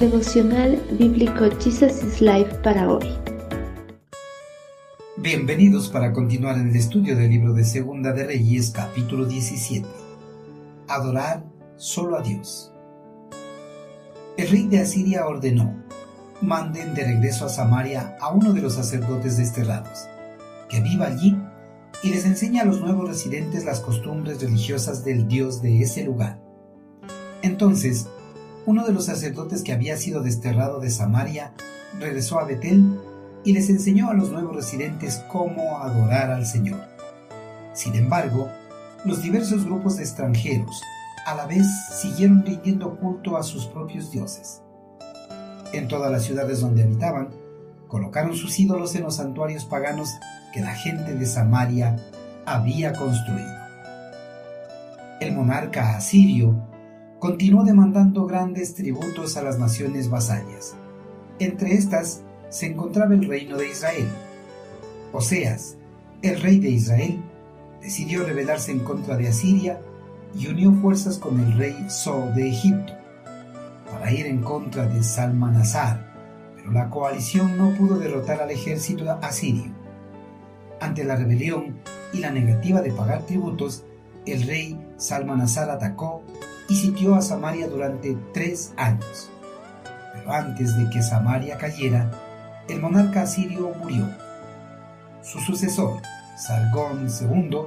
Devocional Bíblico Jesus is Life para hoy. Bienvenidos para continuar el estudio del libro de Segunda de Reyes, capítulo 17. Adorar solo a Dios. El rey de Asiria ordenó, manden de regreso a Samaria a uno de los sacerdotes desterrados, que viva allí y les enseñe a los nuevos residentes las costumbres religiosas del Dios de ese lugar. Entonces, uno de los sacerdotes que había sido desterrado de Samaria regresó a Betel y les enseñó a los nuevos residentes cómo adorar al Señor. Sin embargo, los diversos grupos de extranjeros a la vez siguieron rindiendo culto a sus propios dioses. En todas las ciudades donde habitaban, colocaron sus ídolos en los santuarios paganos que la gente de Samaria había construido. El monarca asirio continuó demandando grandes tributos a las naciones vasallas. Entre estas se encontraba el reino de Israel. Oseas, el rey de Israel, decidió rebelarse en contra de Asiria y unió fuerzas con el rey So de Egipto para ir en contra de Salmanasar, pero la coalición no pudo derrotar al ejército asirio. Ante la rebelión y la negativa de pagar tributos, el rey Salmanasar atacó y sitió a Samaria durante tres años. Pero antes de que Samaria cayera, el monarca asirio murió. Su sucesor, Sargón II,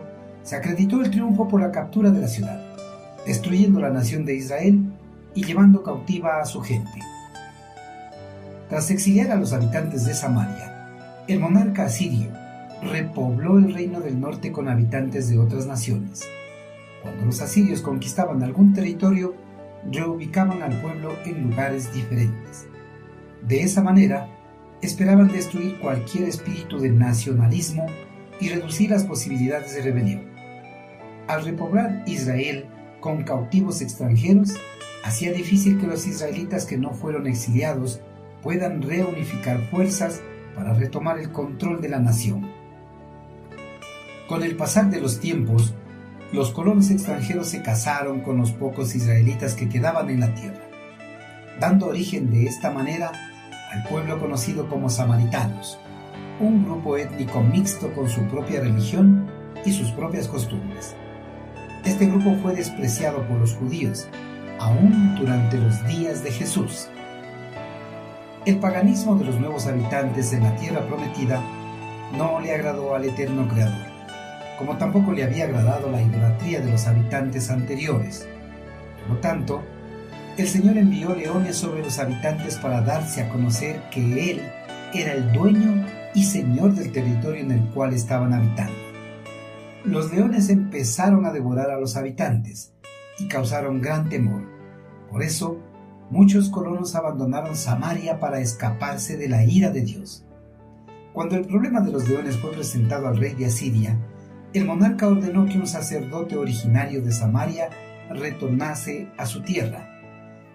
se acreditó el triunfo por la captura de la ciudad, destruyendo la nación de Israel y llevando cautiva a su gente. Tras exiliar a los habitantes de Samaria, el monarca asirio repobló el reino del norte con habitantes de otras naciones cuando los asirios conquistaban algún territorio, reubicaban al pueblo en lugares diferentes. De esa manera, esperaban destruir cualquier espíritu de nacionalismo y reducir las posibilidades de rebelión. Al repoblar Israel con cautivos extranjeros, hacía difícil que los israelitas que no fueron exiliados puedan reunificar fuerzas para retomar el control de la nación. Con el pasar de los tiempos, los colonos extranjeros se casaron con los pocos israelitas que quedaban en la tierra, dando origen de esta manera al pueblo conocido como samaritanos, un grupo étnico mixto con su propia religión y sus propias costumbres. Este grupo fue despreciado por los judíos, aún durante los días de Jesús. El paganismo de los nuevos habitantes en la tierra prometida no le agradó al eterno Creador como tampoco le había agradado la idolatría de los habitantes anteriores. Por lo tanto, el Señor envió leones sobre los habitantes para darse a conocer que Él era el dueño y señor del territorio en el cual estaban habitando. Los leones empezaron a devorar a los habitantes y causaron gran temor. Por eso, muchos colonos abandonaron Samaria para escaparse de la ira de Dios. Cuando el problema de los leones fue presentado al rey de Asiria, el monarca ordenó que un sacerdote originario de Samaria retornase a su tierra,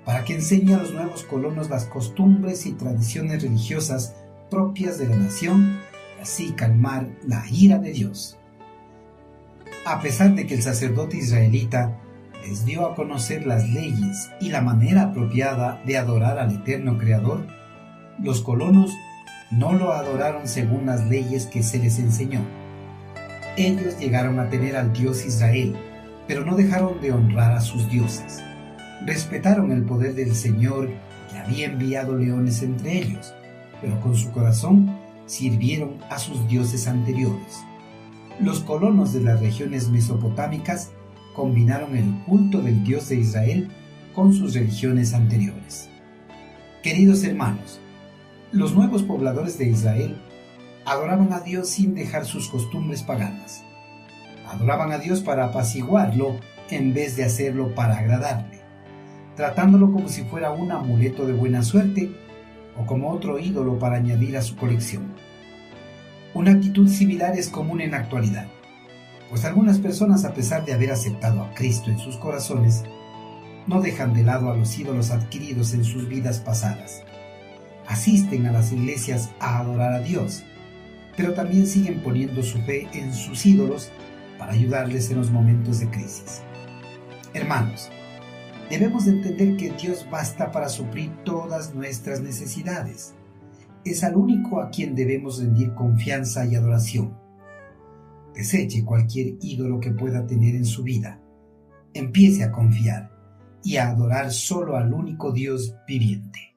para que enseñe a los nuevos colonos las costumbres y tradiciones religiosas propias de la nación y así calmar la ira de Dios. A pesar de que el sacerdote israelita les dio a conocer las leyes y la manera apropiada de adorar al eterno Creador, los colonos no lo adoraron según las leyes que se les enseñó ellos llegaron a tener al Dios Israel, pero no dejaron de honrar a sus dioses. Respetaron el poder del Señor que había enviado leones entre ellos, pero con su corazón sirvieron a sus dioses anteriores. Los colonos de las regiones mesopotámicas combinaron el culto del Dios de Israel con sus religiones anteriores. Queridos hermanos, los nuevos pobladores de Israel adoraban a Dios sin dejar sus costumbres paganas. Adoraban a Dios para apaciguarlo en vez de hacerlo para agradarle, tratándolo como si fuera un amuleto de buena suerte o como otro ídolo para añadir a su colección. Una actitud similar es común en la actualidad, pues algunas personas a pesar de haber aceptado a Cristo en sus corazones, no dejan de lado a los ídolos adquiridos en sus vidas pasadas. Asisten a las iglesias a adorar a Dios, pero también siguen poniendo su fe en sus ídolos para ayudarles en los momentos de crisis. Hermanos, Debemos entender que Dios basta para suplir todas nuestras necesidades. Es al único a quien debemos rendir confianza y adoración. Deseche cualquier ídolo que pueda tener en su vida. Empiece a confiar y a adorar solo al único Dios viviente.